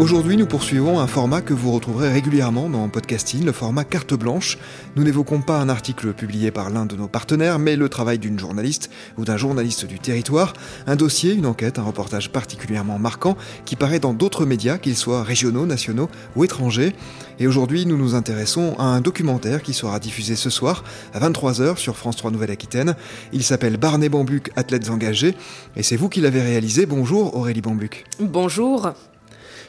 Aujourd'hui, nous poursuivons un format que vous retrouverez régulièrement dans Podcasting, le format carte blanche. Nous n'évoquons pas un article publié par l'un de nos partenaires, mais le travail d'une journaliste ou d'un journaliste du territoire, un dossier, une enquête, un reportage particulièrement marquant qui paraît dans d'autres médias, qu'ils soient régionaux, nationaux ou étrangers. Et aujourd'hui, nous nous intéressons à un documentaire qui sera diffusé ce soir à 23h sur France 3 Nouvelle-Aquitaine. Il s'appelle Barnet Bambuc, athlètes engagés, et c'est vous qui l'avez réalisé. Bonjour Aurélie Bambuc. Bonjour.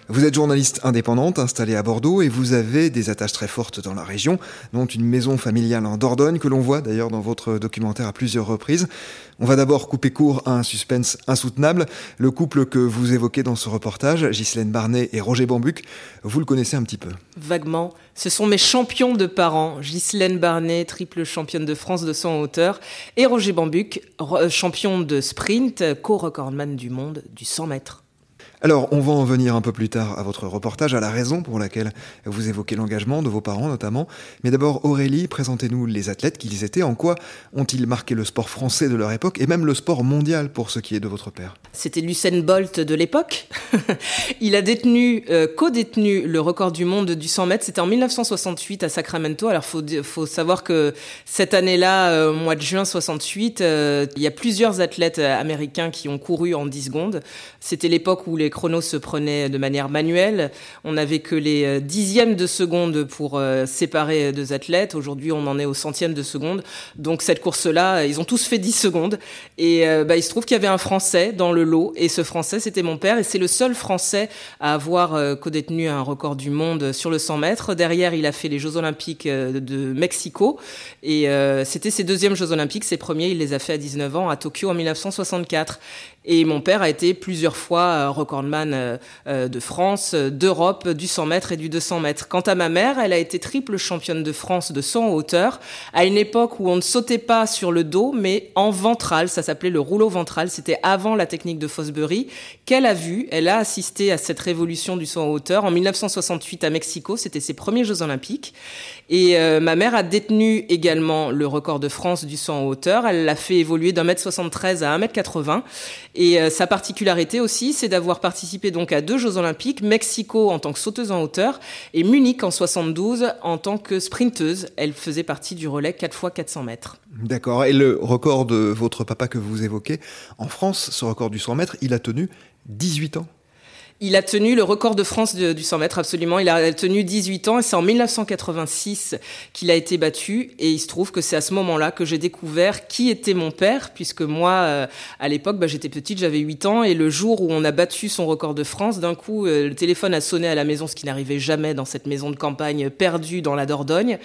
Vous êtes journaliste indépendante installée à Bordeaux et vous avez des attaches très fortes dans la région, dont une maison familiale en Dordogne que l'on voit d'ailleurs dans votre documentaire à plusieurs reprises. On va d'abord couper court à un suspense insoutenable. Le couple que vous évoquez dans ce reportage, Ghislaine Barnet et Roger Bambuc, vous le connaissez un petit peu Vaguement. Ce sont mes champions de parents. Ghislaine Barnet, triple championne de France de 100 hauteur, et Roger Bambuc, champion de sprint, co-recordman du monde du 100 mètres. Alors, on va en venir un peu plus tard à votre reportage, à la raison pour laquelle vous évoquez l'engagement de vos parents notamment. Mais d'abord, Aurélie, présentez-nous les athlètes qu'ils étaient. En quoi ont-ils marqué le sport français de leur époque et même le sport mondial pour ce qui est de votre père? C'était Lucien Bolt de l'époque. Il a détenu, euh, co-détenu le record du monde du 100 mètres. C'était en 1968 à Sacramento. Alors, faut, faut savoir que cette année-là, euh, mois de juin 68, euh, il y a plusieurs athlètes américains qui ont couru en 10 secondes. C'était l'époque où les chronos se prenaient de manière manuelle. On n'avait que les euh, dixièmes de seconde pour euh, séparer deux athlètes. Aujourd'hui, on en est au centième de seconde. Donc cette course-là, ils ont tous fait 10 secondes. Et euh, bah, il se trouve qu'il y avait un Français dans le lot. Et ce Français, c'était mon père. Et c'est le seul Français à avoir co-détenu un record du monde sur le 100 mètres. Derrière, il a fait les Jeux Olympiques de Mexico. Et c'était ses deuxièmes Jeux Olympiques. Ses premiers, il les a fait à 19 ans à Tokyo en 1964. Et mon père a été plusieurs fois euh, recordman euh, euh, de France, d'Europe, du 100 mètres et du 200 mètres. Quant à ma mère, elle a été triple championne de France de 100 en hauteur, à une époque où on ne sautait pas sur le dos, mais en ventral. Ça s'appelait le rouleau ventral. C'était avant la technique de Fosbury qu'elle a vu. Elle a assisté à cette révolution du saut en hauteur en 1968 à Mexico. C'était ses premiers Jeux Olympiques. Et ma mère a détenu également le record de France du saut en hauteur. Elle l'a fait évoluer d'un mètre 73 à 1 mètre 80. Et euh, sa particularité aussi, c'est d'avoir participé donc à deux Jeux Olympiques, Mexico en tant que sauteuse en hauteur et Munich en 72 en tant que sprinteuse. Elle faisait partie du relais 4 x 400 mètres. D'accord. Et le record de votre papa que vous évoquez, en France, ce record du 100 mètres, il a tenu 18 ans. Il a tenu le record de France du 100 mètres, absolument. Il a tenu 18 ans et c'est en 1986 qu'il a été battu. Et il se trouve que c'est à ce moment-là que j'ai découvert qui était mon père, puisque moi, euh, à l'époque, bah, j'étais petite, j'avais 8 ans. Et le jour où on a battu son record de France, d'un coup, euh, le téléphone a sonné à la maison, ce qui n'arrivait jamais dans cette maison de campagne perdue dans la Dordogne.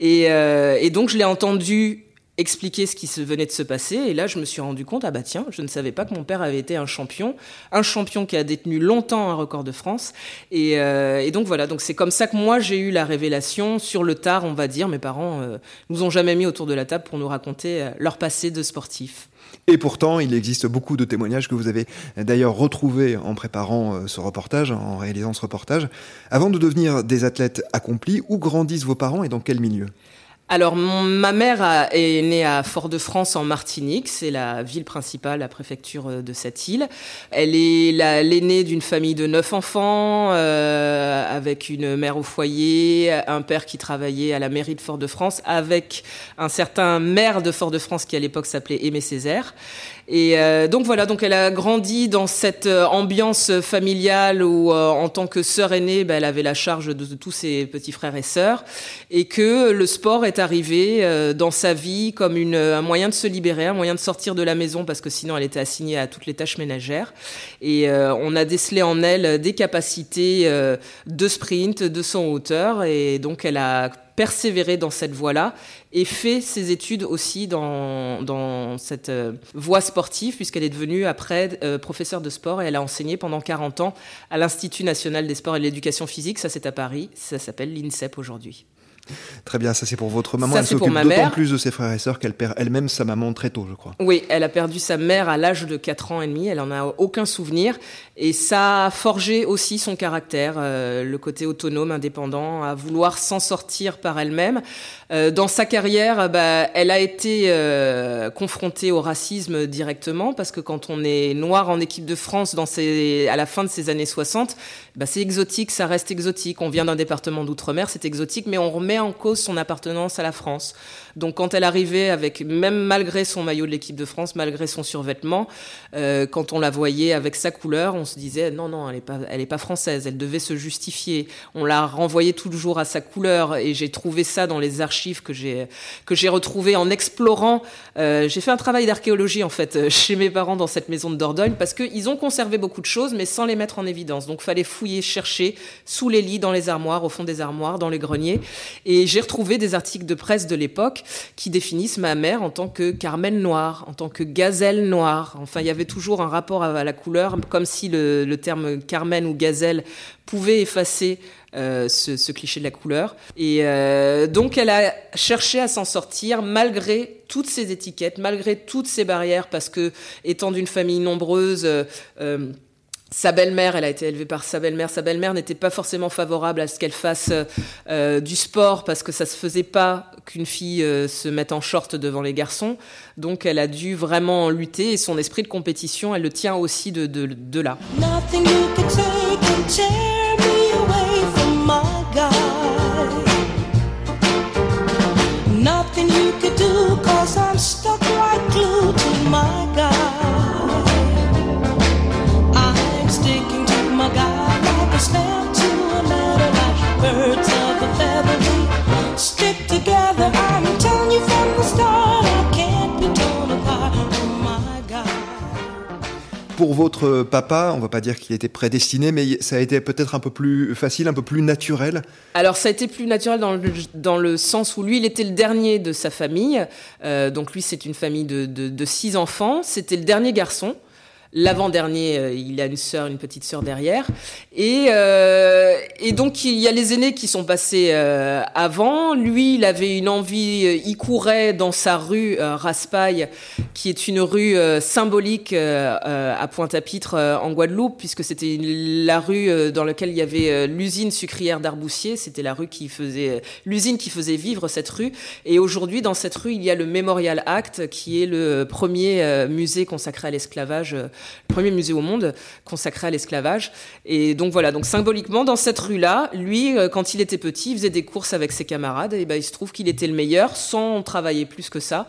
Et, euh, et donc, je l'ai entendu expliquer ce qui se venait de se passer. Et là, je me suis rendu compte, ah bah tiens, je ne savais pas que mon père avait été un champion, un champion qui a détenu longtemps un record de France. Et, euh, donc voilà, donc c'est comme ça que moi j'ai eu la révélation sur le tard, on va dire. Mes parents euh, nous ont jamais mis autour de la table pour nous raconter euh, leur passé de sportif. Et pourtant, il existe beaucoup de témoignages que vous avez d'ailleurs retrouvés en préparant euh, ce reportage, en réalisant ce reportage. Avant de devenir des athlètes accomplis, où grandissent vos parents et dans quel milieu? Alors, ma mère est née à Fort-de-France en Martinique, c'est la ville principale, la préfecture euh, de cette île. Elle est l'aînée d'une famille de neuf enfants, euh, avec une mère au foyer, un père qui travaillait à la mairie de Fort-de-France, avec un certain maire de Fort-de-France qui à l'époque s'appelait Aimé Césaire. Et euh, donc voilà, donc elle a grandi dans cette euh, ambiance familiale où, euh, en tant que sœur aînée, ben, elle avait la charge de, tous ses petits frères et sœurs, et que le sport est arrivé dans sa vie comme un moyen de se libérer, un moyen de sortir de la maison parce que sinon elle était assignée à toutes les tâches ménagères. Et on a décelé en elle des capacités de sprint, de son hauteur, et donc elle a persévéré dans cette voie-là et fait ses études aussi dans, dans cette euh, voie sportive, puisqu'elle est devenue après euh, professeure de sport et elle a enseigné pendant 40 ans à l'Institut national des sports et de l'éducation physique. Ça, c'est à Paris. Ça s'appelle l'INSEP aujourd'hui. Très bien, ça c'est pour votre maman. Ça, elle s'occupe d'autant plus de ses frères et sœurs qu'elle perd elle-même sa maman très tôt, je crois. Oui, elle a perdu sa mère à l'âge de 4 ans et demi, elle en a aucun souvenir et ça a forgé aussi son caractère, euh, le côté autonome, indépendant, à vouloir s'en sortir par elle-même. Euh, dans sa carrière, bah, elle a été euh, confrontée au racisme directement parce que quand on est noir en équipe de France dans ces, à la fin de ces années 60, bah, c'est exotique, ça reste exotique. On vient d'un département d'outre-mer, c'est exotique, mais on remet en cause son appartenance à la France. Donc quand elle arrivait avec, même malgré son maillot de l'équipe de France, malgré son survêtement, euh, quand on la voyait avec sa couleur, on se disait non non, elle est pas, elle est pas française, elle devait se justifier. On la renvoyait toujours à sa couleur et j'ai trouvé ça dans les archives que j'ai que j'ai en explorant. Euh, j'ai fait un travail d'archéologie en fait euh, chez mes parents dans cette maison de Dordogne parce qu'ils ont conservé beaucoup de choses mais sans les mettre en évidence. Donc fallait fouiller, chercher sous les lits, dans les armoires, au fond des armoires, dans les greniers et j'ai retrouvé des articles de presse de l'époque qui définissent ma mère en tant que Carmen noire, en tant que gazelle noire. Enfin, il y avait toujours un rapport à la couleur, comme si le, terme Carmen ou gazelle pouvait effacer euh, ce, ce, cliché de la couleur. Et euh, donc, elle a cherché à s'en sortir malgré toutes ces étiquettes, malgré toutes ces barrières, parce que étant d'une famille nombreuse, euh, sa belle-mère, elle a été élevée par sa belle-mère. Sa belle-mère n'était pas forcément favorable à ce qu'elle fasse euh, du sport parce que ça se faisait pas qu'une fille euh, se mette en short devant les garçons. Donc elle a dû vraiment lutter et son esprit de compétition, elle le tient aussi de là. Nothing you Pour votre papa, on va pas dire qu'il était prédestiné, mais ça a été peut-être un peu plus facile, un peu plus naturel. Alors ça a été plus naturel dans le, dans le sens où lui, il était le dernier de sa famille. Euh, donc lui, c'est une famille de, de, de six enfants. C'était le dernier garçon. L'avant-dernier, euh, il a une sœur, une petite sœur derrière. Et, euh, et donc, il y a les aînés qui sont passés euh, avant. Lui, il avait une envie, euh, il courait dans sa rue euh, Raspail, qui est une rue euh, symbolique à Pointe-à-Pitre en Guadeloupe, puisque c'était la rue dans laquelle il y avait l'usine sucrière d'Arboussier. C'était la rue qui faisait, l'usine qui faisait vivre cette rue. Et aujourd'hui, dans cette rue, il y a le Memorial Act, qui est le premier musée consacré à l'esclavage le premier musée au monde consacré à l'esclavage. Et donc voilà, donc symboliquement, dans cette rue-là, lui, euh, quand il était petit, il faisait des courses avec ses camarades, et ben, il se trouve qu'il était le meilleur sans travailler plus que ça.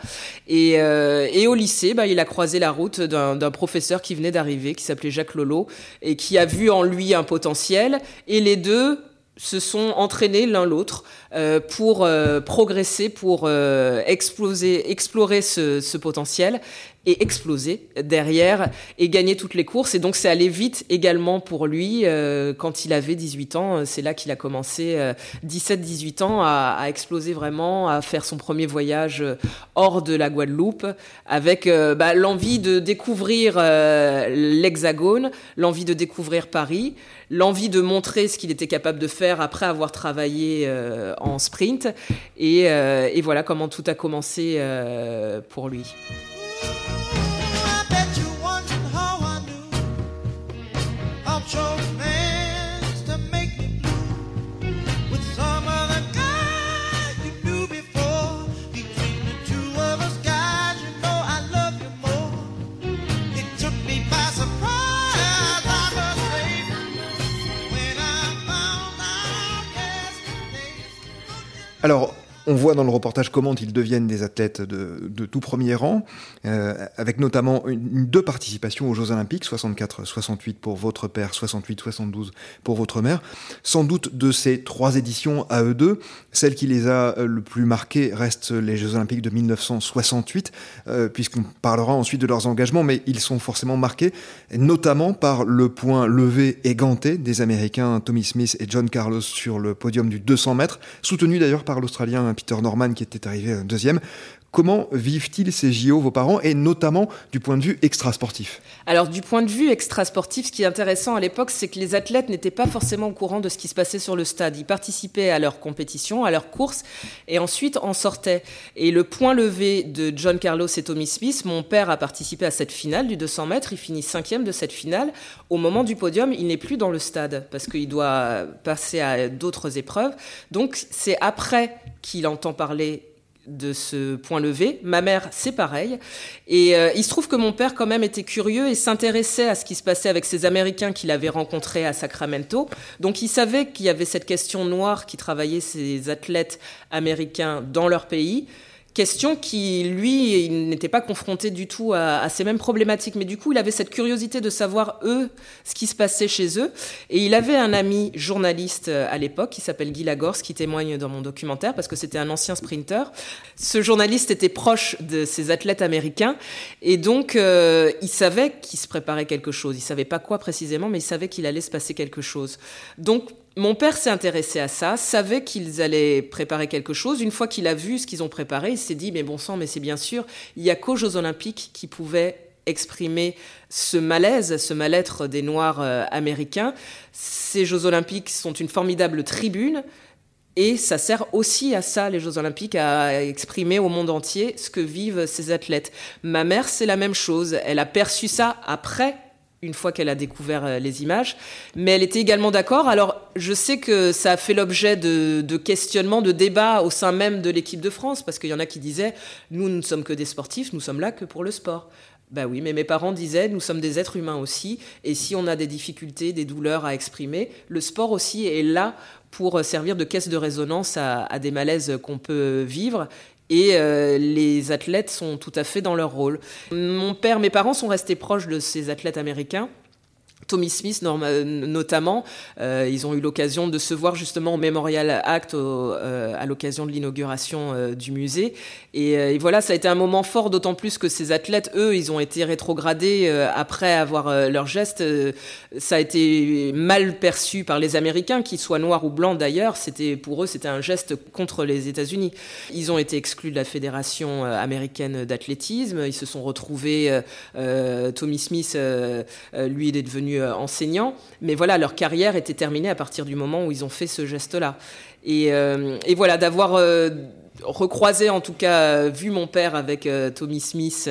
Et, euh, et au lycée, ben, il a croisé la route d'un professeur qui venait d'arriver, qui s'appelait Jacques Lolo, et qui a vu en lui un potentiel, et les deux se sont entraînés l'un l'autre euh, pour progresser, pour exploser, explorer ce, potentiel et exploser derrière et gagner toutes les courses. Et donc c'est allé vite également pour lui euh, quand il avait 18 ans. C'est là qu'il a commencé, 17-18 ans, à, à, exploser vraiment, à faire son premier voyage hors de la Guadeloupe avec euh, bah, l'envie de découvrir euh, l'Hexagone, l'envie de découvrir Paris, l'envie de montrer ce qu'il était capable de faire après avoir travaillé en sprint. Et, et, voilà comment tout a commencé pour lui. Alors, On voit dans le reportage comment ils deviennent des athlètes de, tout premier rang, euh, avec notamment deux participations aux Jeux Olympiques, 64-68 pour votre père, 68-72 pour votre mère. Sans doute de ces trois éditions à eux deux, celle qui les a euh, le plus marquées reste les Jeux Olympiques de 1968, euh, puisqu'on parlera ensuite de leurs engagements, mais ils sont forcément marqués, notamment par le point levé et ganté des Américains Tommy Smith et John Carlos sur le podium du 200 mètres, soutenu d'ailleurs par l'Australien Peter Norman qui était arrivé deuxième. Comment vivent-ils ces JO, vos parents, et notamment du point de vue extrasportif? Alors, du point de vue extrasportif, ce qui est intéressant à l'époque, c'est que les athlètes n'étaient pas forcément au courant de ce qui se passait sur le stade. Ils participaient à leurs compétitions, à leurs courses, et ensuite en sortaient. Et le point levé de John Carlos et Tommy Smith, mon père a participé à cette finale du 200 mètres, il finit cinquième de cette finale. Au moment du podium, il n'est plus dans le stade, parce qu'il doit passer à d'autres épreuves. Donc, c'est après qu'il entend parler de ce point levé. Ma mère, c'est pareil. Et euh, il se trouve que mon père, quand même, était curieux et s'intéressait à ce qui se passait avec ces Américains qu'il avait rencontrés à Sacramento. Donc il savait qu'il y avait cette question noire qui travaillait ces athlètes américains dans leur pays question qui, lui, il n'était pas confronté du tout à, ces mêmes problématiques. Mais du coup, il avait cette curiosité de savoir, eux, ce qui se passait chez eux. Et il avait un ami journaliste euh, à l'époque qui s'appelle Guy Lagorce, qui témoigne dans mon documentaire, parce que c'était un ancien sprinter. Ce journaliste était proche de ces athlètes américains. Et donc, euh, il savait qu'il se préparait quelque chose. Il savait pas quoi précisément, mais il savait qu'il allait se passer quelque chose. Donc, mon père s'est intéressé à ça, savait qu'ils allaient préparer quelque chose. Une fois qu'il a vu ce qu'ils ont préparé, il s'est dit, mais bon sang, mais c'est bien sûr, il n'y a qu'aux Jeux Olympiques qui pouvaient exprimer ce malaise, ce mal-être des Noirs euh, américains. Ces Jeux Olympiques sont une formidable tribune. Et ça sert aussi à ça, les Jeux Olympiques, à exprimer au monde entier ce que vivent ces athlètes. Ma mère, c'est la même chose. Elle a perçu ça après une fois qu'elle a découvert euh, les images. Mais elle était également d'accord. Alors, je sais que ça a fait l'objet de, questionnements, de débats au sein même de l'équipe de France, parce qu'il y en a qui disaient, nous, nous ne sommes que des sportifs, nous sommes là que pour le sport. Ben oui, mais mes parents disaient, nous sommes des êtres humains aussi, et si on a des difficultés, des douleurs à exprimer, le sport aussi est là pour servir de caisse de résonance à des malaises qu'on peut vivre et euh, les athlètes sont tout à fait dans leur rôle. Mon père, mes parents sont restés proches de ces athlètes américains. Tommy Smith notamment, euh, ils ont eu l'occasion de se voir justement au Memorial Act euh, à l'occasion de l'inauguration euh, du musée. Et, voilà, ça a été un moment fort, d'autant plus que ces athlètes, eux, ils ont été rétrogradés après avoir leur geste. ça a été mal perçu par les Américains, qu'ils soient noirs ou blancs d'ailleurs. C'était pour eux, c'était un geste contre les États-Unis. Ils ont été exclus de la fédération américaine d'athlétisme. Ils se sont retrouvés. Tommy Smith, lui, il est devenu euh, enseignants, mais voilà, leur carrière était terminée à partir du moment où ils ont fait ce geste-là. Et, euh, voilà, d'avoir euh, recroisé, en tout cas, vu mon père avec Tommy Smith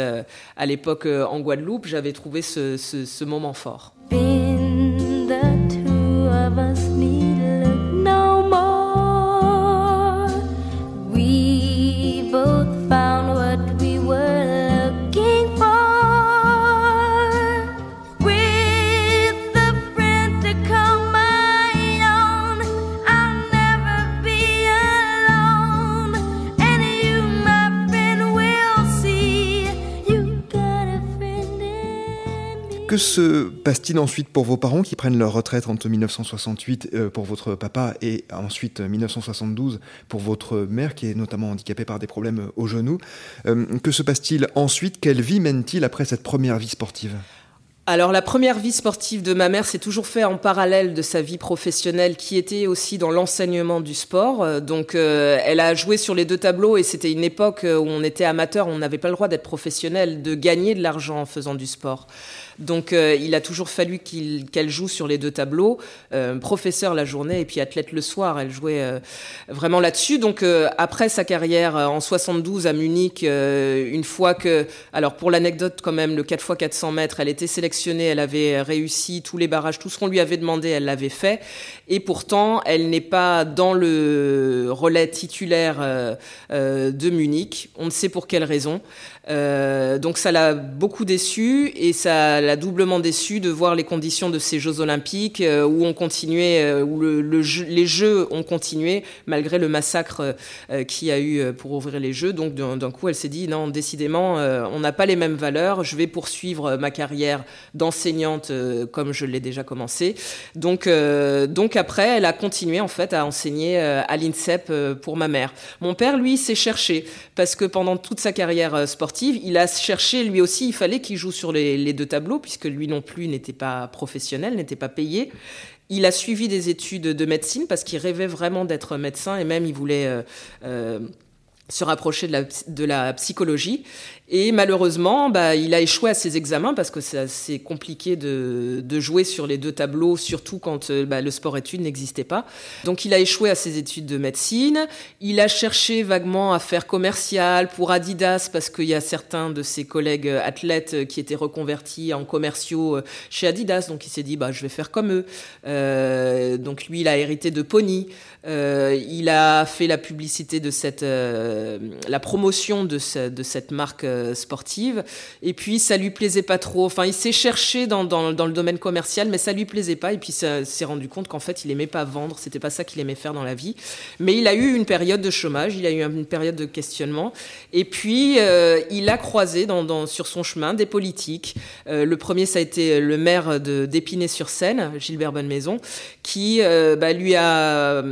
à l'époque en Guadeloupe, j'avais trouvé ce, moment fort. Que se passe-t-il ensuite pour vos parents qui prennent leur retraite entre 1968 euh, pour votre papa et ensuite 1972 pour votre mère qui est notamment handicapée par des problèmes au genou euh, Que se passe-t-il ensuite? Quelle vie mène-t-il après cette première vie sportive? Alors la première vie sportive de ma mère s'est toujours fait en parallèle de sa vie professionnelle qui était aussi dans l'enseignement du sport. Euh, donc elle a joué sur les deux tableaux et c'était une époque où on était amateur, on n'avait pas le droit d'être professionnel, de gagner de l'argent en faisant du sport. Donc euh, il a toujours fallu qu'elle joue sur les deux tableaux, euh, professeur la journée et puis athlète le soir. Elle jouait euh, vraiment là-dessus. Donc après sa carrière en 72 à Munich, une fois que, alors pour l'anecdote quand même, le 4 x 400 mètres, elle était sélectionnée, elle avait réussi tous les barrages, tout ce qu'on lui avait demandé, elle l'avait fait. Et pourtant, elle n'est pas dans le relais titulaire de Munich. On ne sait pour quelle raison. Euh, donc ça l'a beaucoup déçu et ça l'a doublement déçu de voir les conditions de ces Jeux Olympiques euh, où on continuait, euh, où le, le les Jeux ont continué malgré le massacre euh, qu'il a eu pour ouvrir les Jeux. Donc d'un coup, elle s'est dit non, décidément, on n'a pas les mêmes valeurs. Je vais poursuivre ma carrière d'enseignante comme je l'ai déjà commencé. Donc donc après, elle a continué en fait à enseigner à l'INSEP pour ma mère. Mon père, lui, s'est cherché parce que pendant toute sa carrière euh, il a cherché lui aussi. Il fallait qu'il joue sur les, deux tableaux puisque lui non plus n'était pas professionnel, n'était pas payé. Il a suivi des études de médecine parce qu'il rêvait vraiment d'être médecin et même il voulait euh, euh, se rapprocher de la psychologie. Et malheureusement, bah, il a échoué à ses examens parce que c'est assez compliqué de, de jouer sur les deux tableaux, surtout quand euh, bah, le sport-études n'existait pas. Donc il a échoué à ses études de médecine. Il a cherché vaguement à faire commercial pour Adidas parce qu'il y a certains de ses collègues euh, athlètes euh, qui étaient reconvertis en commerciaux chez Adidas. Donc il s'est dit, bah, je vais faire comme eux. Euh, donc lui, il a hérité de Pony. Euh, il a fait la publicité de cette, euh, la promotion de cette marque euh, sportive. Et puis ça lui plaisait pas trop. Enfin, il s'est cherché dans, dans, le domaine commercial, mais ça lui plaisait pas. Et puis ça s'est rendu compte qu'en fait, il aimait pas vendre. C'était pas ça qu'il aimait faire dans la vie. Mais il a eu une période de chômage. Il a eu une période de questionnement. Et puis euh, il a croisé dans, sur son chemin des politiques. Euh, le premier, ça a été le maire d'Épinay-sur-Seine, Gilbert Bonne-Maison, qui bah, lui a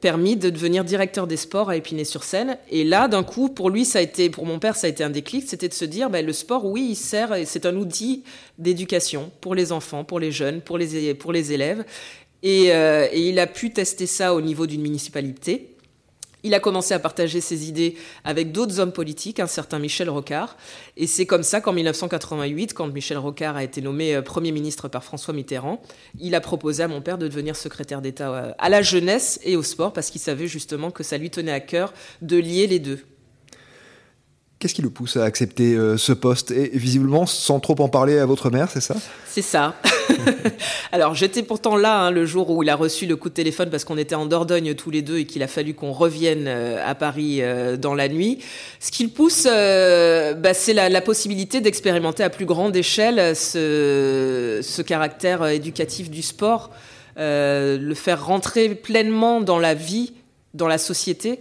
permis de devenir directeur des sports à Épinay-sur-Seine. Et là, d'un coup, pour lui, ça a été, pour mon père, ça a été un déclic, c'était de se dire, bah, le sport, oui, il sert, c'est un outil d'éducation pour les enfants, pour les jeunes, pour les, pour les élèves. Et, euh, et il a pu tester ça au niveau d'une municipalité. Il a commencé à partager ses idées avec d'autres hommes politiques, un certain Michel Rocard. Et c'est comme ça qu'en 1988, quand Michel Rocard a été nommé euh, Premier ministre par François Mitterrand, il a proposé à mon père de devenir secrétaire d'État euh, à la jeunesse et au sport, parce qu'il savait justement que ça lui tenait à cœur de lier les deux. Qu'est-ce qui le pousse à accepter euh, ce poste Et visiblement, sans trop en parler à votre mère, c'est ça? C'est ça. Alors j'étais pourtant là hein, le jour où il a reçu le coup de téléphone parce qu'on était en Dordogne tous les deux et qu'il a fallu qu'on revienne euh, à Paris euh, dans la nuit. Ce qui le pousse, bah, c'est la, possibilité d'expérimenter à plus grande échelle ce, caractère éducatif du sport, le faire rentrer pleinement dans la vie, dans la société.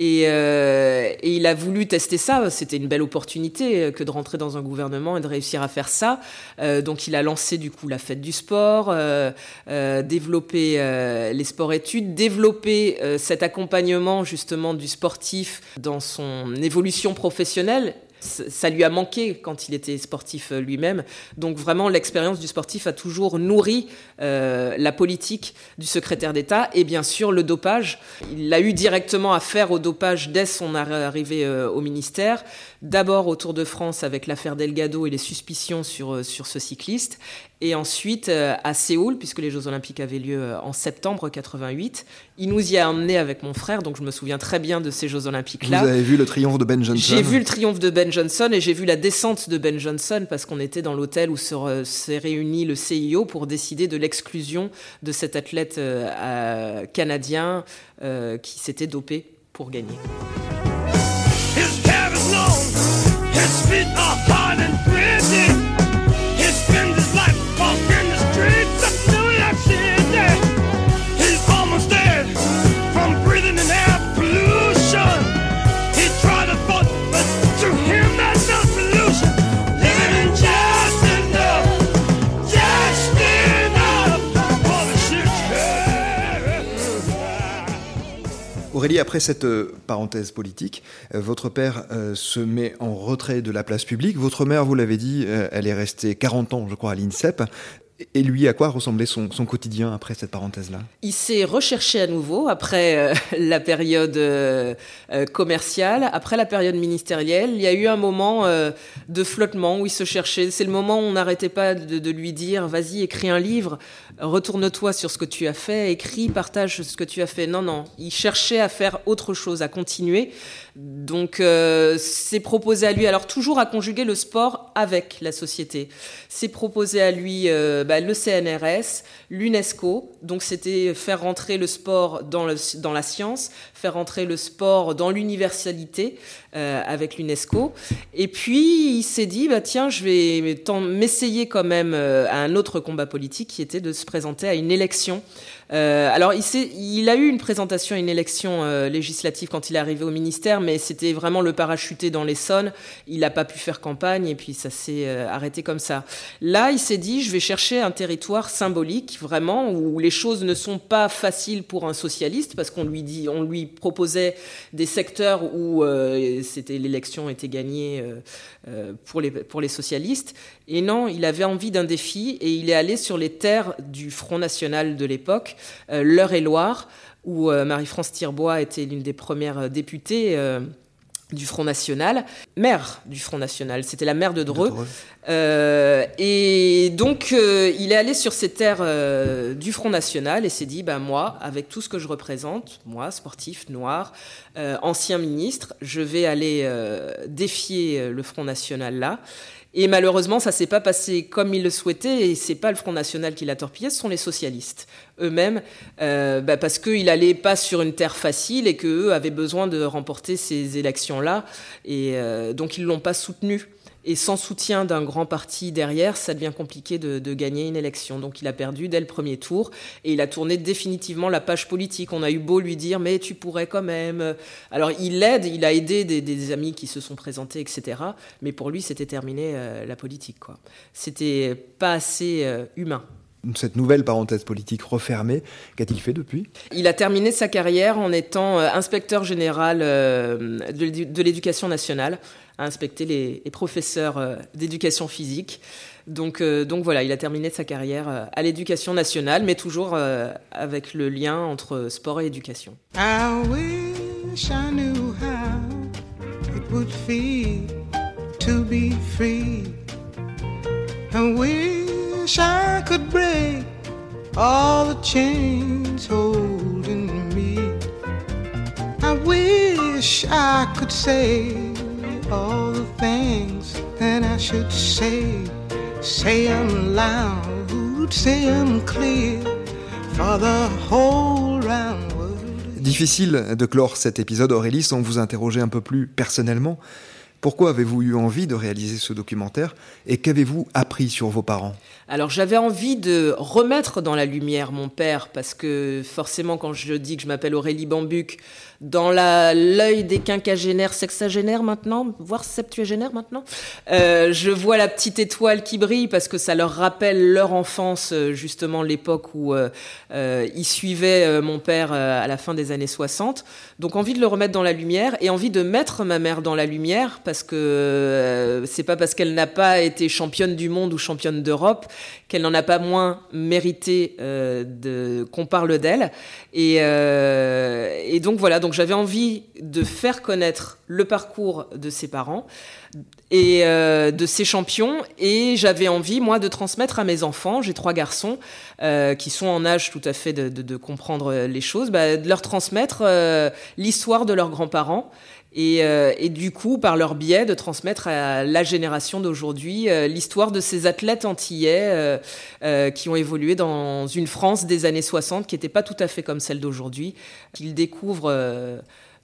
Et, euh, et il a voulu tester ça. C'était une belle opportunité euh, que de rentrer dans un gouvernement et de réussir à faire ça. Euh, donc il a lancé du coup la fête du sport, euh, euh, développer euh, les sports-études, développer euh, cet accompagnement justement du sportif dans son évolution professionnelle. Ça lui a manqué quand il était sportif euh, lui-même. Donc vraiment, l'expérience du sportif a toujours nourri euh, la politique du secrétaire d'État et bien sûr le dopage. Il a eu directement affaire au dopage dès son arri- arrivée euh, au ministère. D'abord au Tour de France avec l'affaire Delgado et les suspicions sur, euh, sur ce cycliste. Et ensuite euh, à Séoul, puisque les Jeux Olympiques avaient lieu euh, en septembre 88. Il nous y a emmenés avec mon frère, donc je me souviens très bien de ces Jeux Olympiques-là. Vous avez vu le triomphe de Ben Johnson J'ai vu le triomphe de Ben Johnson et j'ai vu la descente de Ben Johnson parce qu'on était dans l'hôtel où s'est réuni le CIO pour décider de l'exclusion de cet athlète euh, canadien euh, qui s'était dopé pour gagner. Feet are hard and gritty. Aurélie, après cette euh, parenthèse politique, euh, votre père euh, se met en retrait de la place publique. Votre mère, vous l'avez dit, elle est restée 40 ans, je crois, à l'INSEP. Et lui, à quoi ressemblait son, quotidien après cette parenthèse-là? Il s'est recherché à nouveau après euh, la période euh, euh, commerciale, après la période ministérielle. Il y a eu un moment de flottement où il se cherchait. C'est le moment où on n'arrêtait pas de, de lui dire vas-y, écris un livre, retourne-toi sur ce que tu as fait, écris, partage ce que tu as fait. Non, non. Il cherchait à faire autre chose, à continuer. Donc, euh, c'est proposé à lui, alors toujours à conjuguer le sport avec la société. C'est proposé à lui euh, bah, le CNRS, l'UNESCO. Donc, c'était faire rentrer le sport dans, la science, faire rentrer le sport dans l'universalité. euh, avec l'UNESCO. Et puis il s'est dit, bah tiens, je vais m'essayer quand même euh, à un autre combat politique qui était de se présenter à une élection. Euh, alors il, il a eu une présentation à une élection législative quand il est arrivé au ministère, mais c'était vraiment le parachuté dans l'Essonne. Il n'a pas pu faire campagne et puis ça s'est arrêté comme ça. Là, il s'est dit, je vais chercher un territoire symbolique, vraiment, où les choses ne sont pas faciles pour un socialiste, parce qu'on lui dit, on lui proposait des secteurs où euh, c'était l'élection était gagnée euh, euh, pour les socialistes. Et non, il avait envie d'un défi et il est allé sur les terres du Front National de l'époque, l'Eure-et-Loire, où Marie-France Tirbois était l'une des premières députées. Du Front National, maire du Front National, c'était la maire de Dreux. Dreux. Euh, et donc, euh, il est allé sur ces terres euh, du Front National et s'est dit, bah, moi, avec tout ce que je représente, moi, sportif, noir, euh, ancien ministre, je vais aller euh, défier le Front National là. Et malheureusement, ça s'est pas passé comme il le souhaitait, et c'est pas le Front National qui l'a torpillé, ce sont les socialistes eux-mêmes, euh, bah, parce qu'ils allaient pas sur une terre facile et qu'eux avaient besoin de remporter ces élections-là, et euh, donc ils l'ont pas soutenu. Et sans soutien d'un grand parti derrière, ça devient compliqué de, de gagner une élection. Donc il a perdu dès le premier tour et il a tourné définitivement la page politique. On a eu beau lui dire mais tu pourrais quand même. Alors il aide, il a aidé des, des amis qui se sont présentés, etc. Mais pour lui c'était terminé euh, la politique. quoi. C'était pas assez euh, humain. Cette nouvelle parenthèse politique refermée, qu'a-t-il fait depuis? Il a terminé sa carrière en étant euh, inspecteur général de l'éducation nationale, à inspecter les, les professeurs euh, d'éducation physique. Donc, euh, donc voilà, il a terminé sa carrière euh, à l'éducation nationale, mais toujours avec le lien entre sport et éducation. I wish I knew how it would feel to be free. I wish I could break all the chains holding me. I wish I could say all the things that I should say. Say them loud, say them clear for the whole round world. Difficile de clore cet épisode, Aurélie, sans vous interroger un peu plus personnellement. Pourquoi avez-vous eu envie de réaliser ce documentaire et qu'avez-vous appris sur vos parents? Alors j'avais envie de remettre dans la lumière mon père parce que forcément quand je dis que je m'appelle Aurélie Bambuc, dans l'œil des quinquagénaires, sexagénaires maintenant, voire septuagénaires maintenant, euh, je vois la petite étoile qui brille parce que ça leur rappelle leur enfance, euh, justement l'époque où euh, ils suivaient mon père à la fin des années 60. Donc envie de le remettre dans la lumière et envie de mettre ma mère dans la lumière parce que euh, c'est pas parce qu'elle n'a pas été championne du monde ou championne d'Europe qu'elle n'en a pas moins mérité euh, qu'on parle d'elle. Et, euh, et donc voilà, donc j'avais envie de faire connaître le parcours de ses parents et de ses champions et j'avais envie moi de transmettre à mes enfants j'ai trois garçons qui sont en âge tout à fait de, comprendre les choses bah, de leur transmettre l'histoire de leurs grands-parents et, euh, et du coup par leur biais de transmettre à la génération d'aujourd'hui euh, l'histoire de ces athlètes antillais euh, euh, qui ont évolué dans une France des années 60 qui n'était pas tout à fait comme celle d'aujourd'hui qu'ils découvrent euh,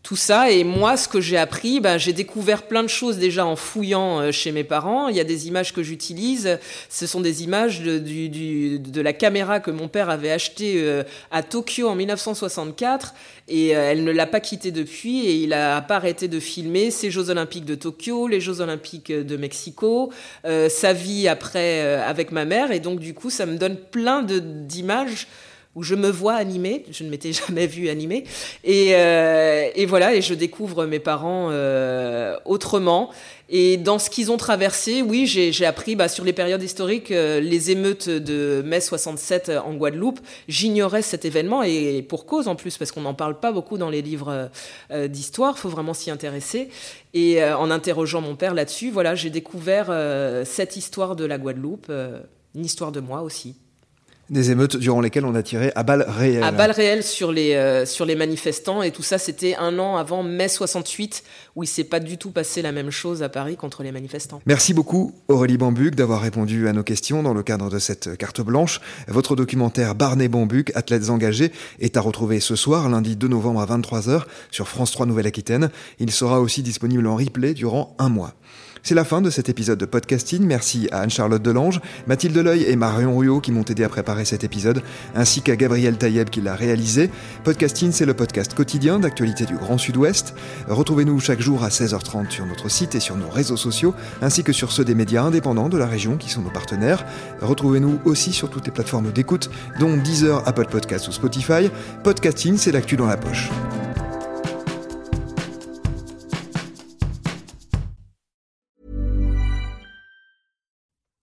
tout ça. Et moi, ce que j'ai appris, ben, j'ai découvert plein de choses déjà en fouillant euh, chez mes parents. Il y a des images que j'utilise. Ce sont des images de, du, du- de la caméra que mon père avait achetée euh, à Tokyo en 1964. Et euh, elle ne l'a pas quittée depuis. Et il a pas arrêté de filmer ces Jeux Olympiques de Tokyo, les Jeux Olympiques de Mexico, sa vie après avec ma mère. Et donc, du coup, ça me donne plein d'images où je me vois animée, je ne m'étais jamais vue animée, et, euh, et voilà, et je découvre mes parents euh, autrement. Et dans ce qu'ils ont traversé, oui, j'ai appris bah, sur les périodes historiques, euh, les émeutes de mai 67 en Guadeloupe. J'ignorais cet événement et pour cause en plus, parce qu'on n'en parle pas beaucoup dans les livres d'histoire. Faut vraiment s'y intéresser. Et en interrogeant mon père là-dessus, voilà, j'ai découvert cette histoire de la Guadeloupe, une histoire de moi aussi. Des émeutes durant lesquelles on a tiré à balles réelles. à balles réelles sur les, euh, sur les manifestants. Et tout ça, c'était un an avant mai 68, où il s'est pas du tout passé la même chose à Paris contre les manifestants. Merci beaucoup Aurélie Bambuc d'avoir répondu à nos questions dans le cadre de cette carte blanche. Votre documentaire Barney Bambuc, Athlètes engagés, est à retrouver ce soir, lundi 2 novembre à 23h sur France 3 Nouvelle-Aquitaine. Il sera aussi disponible en replay durant un mois. C'est la fin de cet épisode de podcasting. Merci à Anne-Charlotte Delange, Mathilde Leuil et Marion Ruyot qui m'ont aidé à préparer cet épisode, ainsi qu'à Gabriel Taïeb qui l'a réalisé. Podcasting, c'est le podcast quotidien d'actualité du Grand Sud-Ouest. Retrouvez-nous chaque jour à 16h30 sur notre site et sur nos réseaux sociaux, ainsi que sur ceux des médias indépendants de la région qui sont nos partenaires. Retrouvez-nous aussi sur toutes les plateformes d'écoute, dont Deezer, Apple Podcasts ou Spotify. Podcasting, c'est l'actu dans la poche.